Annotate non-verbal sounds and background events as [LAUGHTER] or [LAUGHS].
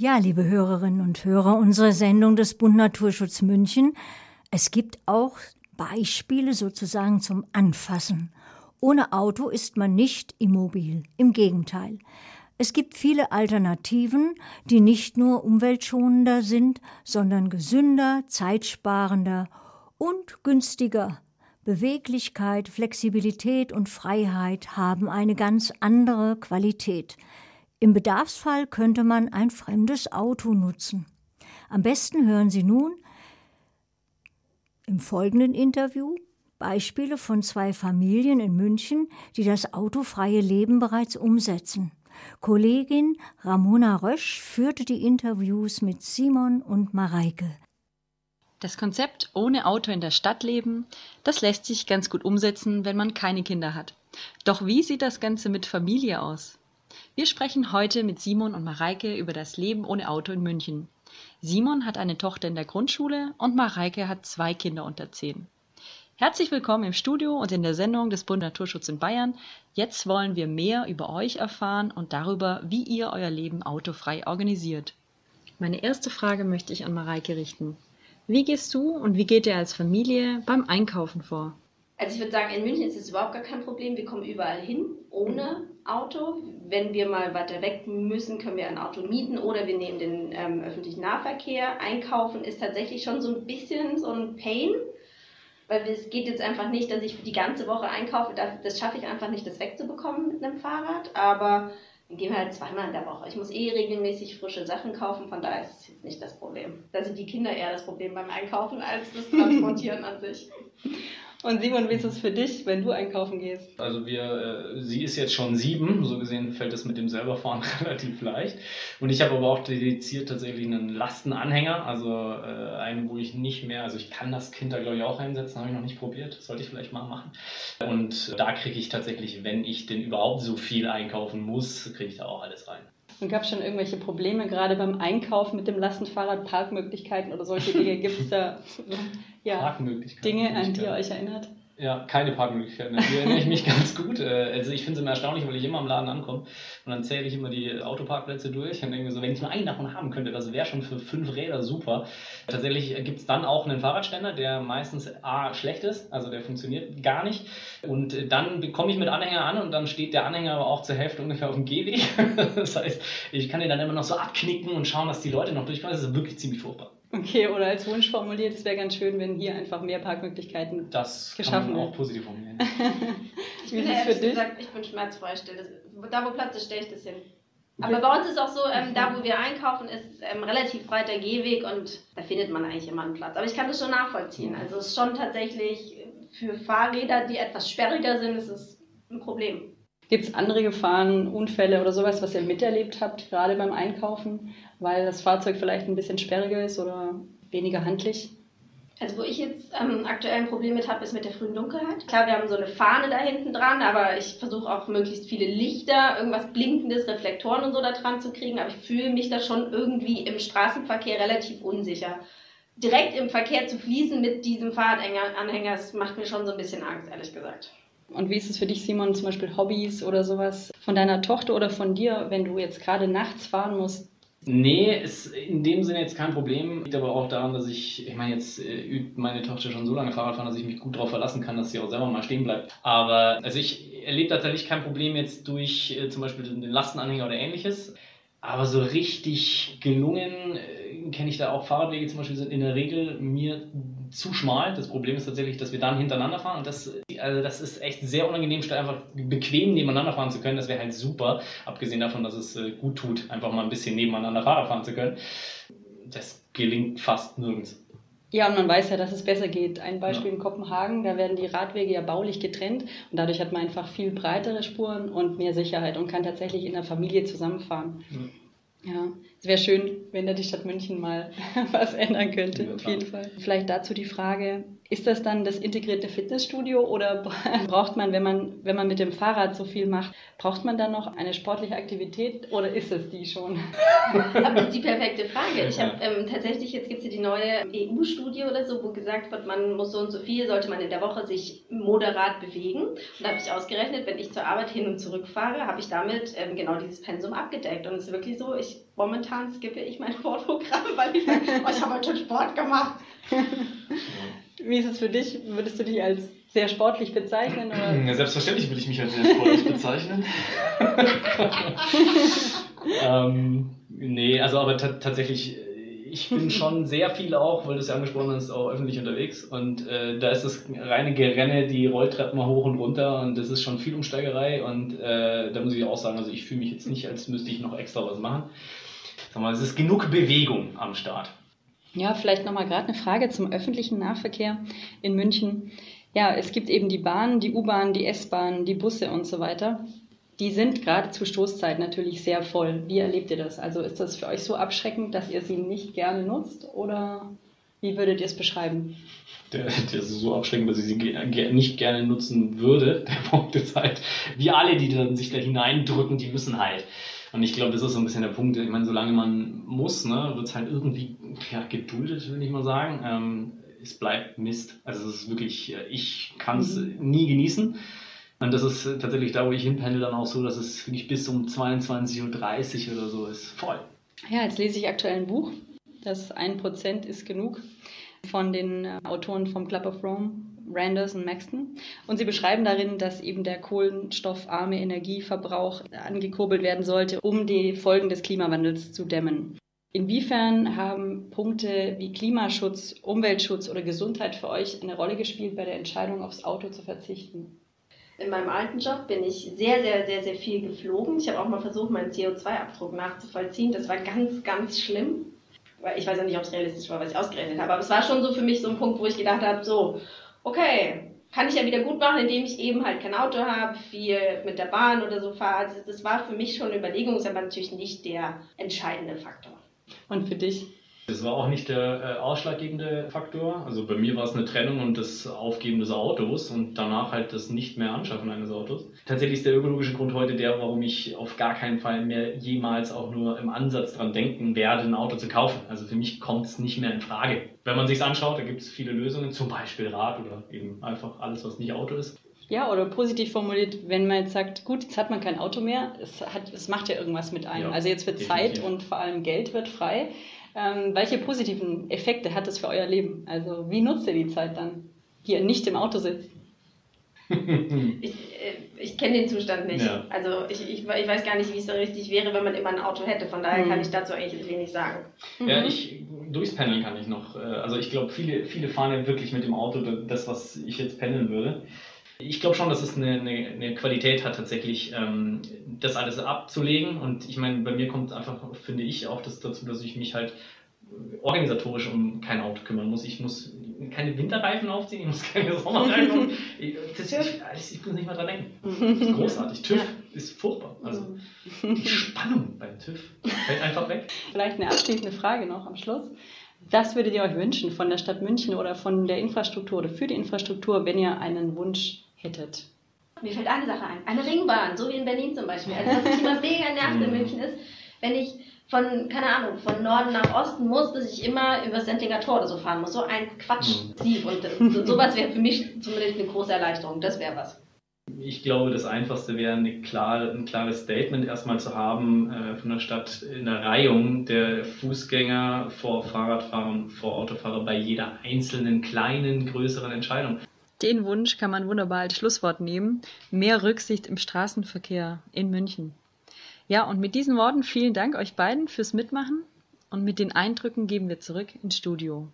Ja, liebe Hörerinnen und Hörer unserer Sendung des Bund Naturschutz München, es gibt auch Beispiele sozusagen zum Anfassen. Ohne Auto ist man nicht immobil, im Gegenteil. Es gibt viele Alternativen, die nicht nur umweltschonender sind, sondern gesünder, zeitsparender und günstiger. Beweglichkeit, Flexibilität und Freiheit haben eine ganz andere Qualität. Im Bedarfsfall könnte man ein fremdes Auto nutzen. Am besten hören Sie nun im folgenden Interview Beispiele von zwei Familien in München, die das autofreie Leben bereits umsetzen. Kollegin Ramona Rösch führte die Interviews mit Simon und Mareike. Das Konzept ohne Auto in der Stadt leben, das lässt sich ganz gut umsetzen, wenn man keine Kinder hat. Doch wie sieht das Ganze mit Familie aus? Wir sprechen heute mit Simon und Mareike über das Leben ohne Auto in München. Simon hat eine Tochter in der Grundschule und Mareike hat zwei Kinder unter zehn. Herzlich willkommen im Studio und in der Sendung des Bund Naturschutz in Bayern. Jetzt wollen wir mehr über euch erfahren und darüber, wie ihr euer Leben autofrei organisiert. Meine erste Frage möchte ich an Mareike richten. Wie gehst du und wie geht ihr als Familie beim Einkaufen vor? Also ich würde sagen, in München ist es überhaupt gar kein Problem. Wir kommen überall hin ohne Auto. Wenn wir mal weiter weg müssen, können wir ein Auto mieten oder wir nehmen den ähm, öffentlichen Nahverkehr. Einkaufen ist tatsächlich schon so ein bisschen so ein Pain weil es geht jetzt einfach nicht, dass ich die ganze Woche einkaufe. Das schaffe ich einfach nicht, das wegzubekommen mit einem Fahrrad. Aber dann gehen wir halt zweimal in der Woche. Ich muss eh regelmäßig frische Sachen kaufen, von daher ist es jetzt nicht das Problem. Da sind die Kinder eher das Problem beim Einkaufen als das Transportieren an sich. [LAUGHS] Und Simon, wie ist es für dich, wenn du einkaufen gehst? Also wir, äh, sie ist jetzt schon sieben, so gesehen fällt es mit dem selberfahren [LAUGHS] relativ leicht. Und ich habe aber auch dediziert tatsächlich einen Lastenanhänger, also äh, einen, wo ich nicht mehr, also ich kann das Kind da glaube ich auch einsetzen, habe ich noch nicht probiert, sollte ich vielleicht mal machen. Und da kriege ich tatsächlich, wenn ich denn überhaupt so viel einkaufen muss, kriege ich da auch alles rein. Und gab es schon irgendwelche Probleme, gerade beim Einkaufen mit dem Lastenfahrrad, Parkmöglichkeiten oder solche Dinge? Gibt es da [LAUGHS] ja, Dinge, an die ihr euch erinnert? Ja, keine Parkmöglichkeiten. Da erinnere ich mich [LAUGHS] ganz gut. Äh, also ich finde es immer erstaunlich, weil ich immer am Laden ankomme und dann zähle ich immer die Autoparkplätze durch und denke mir so, wenn ich nur einen davon haben könnte, das wäre schon für fünf Räder super. Tatsächlich gibt es dann auch einen Fahrradständer, der meistens A schlecht ist, also der funktioniert gar nicht. Und dann komme ich mit Anhänger an und dann steht der Anhänger aber auch zur Hälfte ungefähr auf dem Gehweg. [LAUGHS] Das heißt, ich kann den dann immer noch so abknicken und schauen, dass die Leute noch durchkommen. Das ist wirklich ziemlich furchtbar. Okay, oder als Wunsch formuliert, es wäre ganz schön, wenn hier einfach mehr Parkmöglichkeiten das geschaffen werden. auch positiv formulieren. [LAUGHS] ich bin ehrlich für dich? gesagt, ich bin schmerzfrei. Da, wo Platz ist, stelle ich das hin. Aber bei uns ist auch so, ähm, da wo wir einkaufen, ist ähm, relativ breiter Gehweg und da findet man eigentlich immer einen Platz. Aber ich kann das schon nachvollziehen. Also es ist schon tatsächlich für Fahrräder, die etwas sperriger sind, ist es ein Problem. Gibt es andere Gefahren, Unfälle oder sowas, was ihr miterlebt habt, gerade beim Einkaufen, weil das Fahrzeug vielleicht ein bisschen sperriger ist oder weniger handlich? Also wo ich jetzt ähm, aktuell ein Problem mit habe, ist mit der frühen Dunkelheit. Klar, wir haben so eine Fahne da hinten dran, aber ich versuche auch möglichst viele Lichter, irgendwas Blinkendes, Reflektoren und so da dran zu kriegen. Aber ich fühle mich da schon irgendwie im Straßenverkehr relativ unsicher. Direkt im Verkehr zu fließen mit diesem Fahrradanhänger, das macht mir schon so ein bisschen Angst, ehrlich gesagt. Und wie ist es für dich, Simon, zum Beispiel Hobbys oder sowas von deiner Tochter oder von dir, wenn du jetzt gerade nachts fahren musst? Nee, ist in dem Sinne jetzt kein Problem. Liegt aber auch daran, dass ich, ich meine, jetzt äh, übt meine Tochter schon so lange Fahrradfahren, dass ich mich gut darauf verlassen kann, dass sie auch selber mal stehen bleibt. Aber also ich erlebe tatsächlich kein Problem jetzt durch äh, zum Beispiel den Lastenanhänger oder ähnliches. Aber so richtig gelungen äh, kenne ich da auch Fahrradwege zum Beispiel sind in der Regel mir zu schmal. Das Problem ist tatsächlich, dass wir dann hintereinander fahren und das, also das ist echt sehr unangenehm, statt einfach bequem nebeneinander fahren zu können. Das wäre halt super, abgesehen davon, dass es äh, gut tut, einfach mal ein bisschen nebeneinander Fahrrad fahren zu können. Das gelingt fast nirgends. Ja, und man weiß ja, dass es besser geht. Ein Beispiel ja. in Kopenhagen, da werden die Radwege ja baulich getrennt und dadurch hat man einfach viel breitere Spuren und mehr Sicherheit und kann tatsächlich in der Familie zusammenfahren. Ja. ja. Es wäre schön, wenn da die Stadt München mal [LAUGHS] was ändern könnte, ja, auf jeden Fall. Vielleicht dazu die Frage, ist das dann das integrierte Fitnessstudio oder [LAUGHS] braucht man, wenn man, wenn man mit dem Fahrrad so viel macht, braucht man dann noch eine sportliche Aktivität oder ist es die schon? [LAUGHS] das ist die perfekte Frage. Ich habe ähm, tatsächlich, jetzt gibt es ja die neue EU-Studie oder so, wo gesagt wird, man muss so und so viel, sollte man in der Woche sich moderat bewegen. Und da habe ich ausgerechnet, wenn ich zur Arbeit hin und zurück fahre, habe ich damit ähm, genau dieses Pensum abgedeckt. Und es ist wirklich so, ich Momentan skippe ich mein [LAUGHS] Sportprogramm, weil ich sage, oh, ich habe heute schon Sport gemacht. [LAUGHS] Wie ist es für dich? Würdest du dich als sehr sportlich bezeichnen? Oder? Ja, selbstverständlich würde ich mich als sehr sportlich bezeichnen. [LAUGHS] ähm, nee, also aber tatsächlich, ich bin schon sehr viel auch, weil du es ja angesprochen hast, auch öffentlich unterwegs. Und äh, da ist das reine Gerenne, die Rolltreppen hoch und runter und das ist schon viel Umsteigerei. Und äh, da muss ich auch sagen, also ich fühle mich jetzt nicht, als müsste ich noch extra was machen. Sag mal, es ist genug Bewegung am Start. Ja, vielleicht nochmal gerade eine Frage zum öffentlichen Nahverkehr in München. Ja, es gibt eben die Bahn, die U-Bahn, die S-Bahn, die Busse und so weiter. Die sind gerade zur Stoßzeit natürlich sehr voll. Wie erlebt ihr das? Also ist das für euch so abschreckend, dass ihr sie nicht gerne nutzt oder wie würdet ihr es beschreiben? Der, der ist so abschreckend, dass ich sie nicht gerne nutzen würde. [LAUGHS] Der Punkt ist halt, wie alle, die dann sich da hineindrücken, die müssen halt. Und ich glaube, das ist so ein bisschen der Punkt. Ich meine, solange man muss, ne, wird es halt irgendwie ja, geduldet, würde ich mal sagen. Ähm, es bleibt Mist. Also es ist wirklich, äh, ich kann es mhm. nie genießen. Und das ist tatsächlich da, wo ich hinpendel, dann auch so, dass es wirklich bis um 22.30 Uhr oder so ist. Voll. Ja, jetzt lese ich aktuell ein Buch. Das 1% ist genug von den äh, Autoren vom Club of Rome, Randers und Maxton. Und sie beschreiben darin, dass eben der kohlenstoffarme Energieverbrauch angekurbelt werden sollte, um die Folgen des Klimawandels zu dämmen. Inwiefern haben Punkte wie Klimaschutz, Umweltschutz oder Gesundheit für euch eine Rolle gespielt bei der Entscheidung, aufs Auto zu verzichten? In meinem alten Job bin ich sehr, sehr, sehr, sehr viel geflogen. Ich habe auch mal versucht, meinen CO2-Abdruck nachzuvollziehen. Das war ganz, ganz schlimm. Ich weiß ja nicht, ob es realistisch war, was ich ausgerechnet habe, aber es war schon so für mich so ein Punkt, wo ich gedacht habe, so, okay, kann ich ja wieder gut machen, indem ich eben halt kein Auto habe, viel mit der Bahn oder so fahre. Also das war für mich schon eine Überlegung, ist aber natürlich nicht der entscheidende Faktor. Und für dich? Das war auch nicht der äh, ausschlaggebende Faktor. Also bei mir war es eine Trennung und das Aufgeben des Autos und danach halt das nicht mehr Anschaffen eines Autos. Tatsächlich ist der ökologische Grund heute der, warum ich auf gar keinen Fall mehr jemals auch nur im Ansatz dran denken werde, ein Auto zu kaufen. Also für mich kommt es nicht mehr in Frage. Wenn man sich anschaut, da gibt es viele Lösungen, zum Beispiel Rad oder eben einfach alles, was nicht Auto ist. Ja, oder positiv formuliert, wenn man jetzt sagt, gut, jetzt hat man kein Auto mehr, es, hat, es macht ja irgendwas mit einem. Ja, also jetzt wird definitiv. Zeit und vor allem Geld wird frei. Ähm, welche positiven Effekte hat das für euer Leben? Also wie nutzt ihr die Zeit dann, die ihr nicht im Auto sitzt? [LAUGHS] ich, äh, ich kenne den Zustand nicht. Ja. Also ich, ich, ich, weiß gar nicht, wie es so richtig wäre, wenn man immer ein Auto hätte. Von daher mhm. kann ich dazu eigentlich wenig sagen. Ja, mhm. ich durchs Pendeln kann ich noch. Äh, also ich glaube, viele, viele fahren ja wirklich mit dem Auto das, was ich jetzt pendeln würde. Ich glaube schon, dass es eine, eine, eine Qualität hat, tatsächlich ähm, das alles abzulegen. Und ich meine, bei mir kommt einfach, finde ich, auch das dazu, dass ich mich halt organisatorisch um kein Auto kümmern muss. Ich muss keine Winterreifen aufziehen, ich muss keine Sommerreifen. [LAUGHS] ich, das, ich, ich, muss nicht mal dran denken. Das ist großartig. TÜV ist furchtbar. Also die Spannung beim TÜV fällt einfach weg. Vielleicht eine abschließende Frage noch am Schluss. Was würdet ihr euch wünschen von der Stadt München oder von der Infrastruktur oder für die Infrastruktur, wenn ihr einen Wunsch hättet? Mir fällt eine Sache ein. Eine Ringbahn, so wie in Berlin zum Beispiel. Also was mich [LAUGHS] immer mega nervt in München ist, wenn ich von, keine Ahnung, von Norden nach Osten muss, dass ich immer über Sendlinger Tor oder so fahren muss. So ein Quatsch. Mhm. Und so, sowas wäre für mich zumindest eine große Erleichterung. Das wäre was. Ich glaube, das Einfachste wäre eine klare, ein klares Statement erstmal zu haben äh, von der Stadt in der Reihung der Fußgänger vor Fahrradfahrern, vor Autofahrer bei jeder einzelnen kleinen, größeren Entscheidung. Den Wunsch kann man wunderbar als Schlusswort nehmen. Mehr Rücksicht im Straßenverkehr in München. Ja, und mit diesen Worten vielen Dank euch beiden fürs Mitmachen und mit den Eindrücken geben wir zurück ins Studio.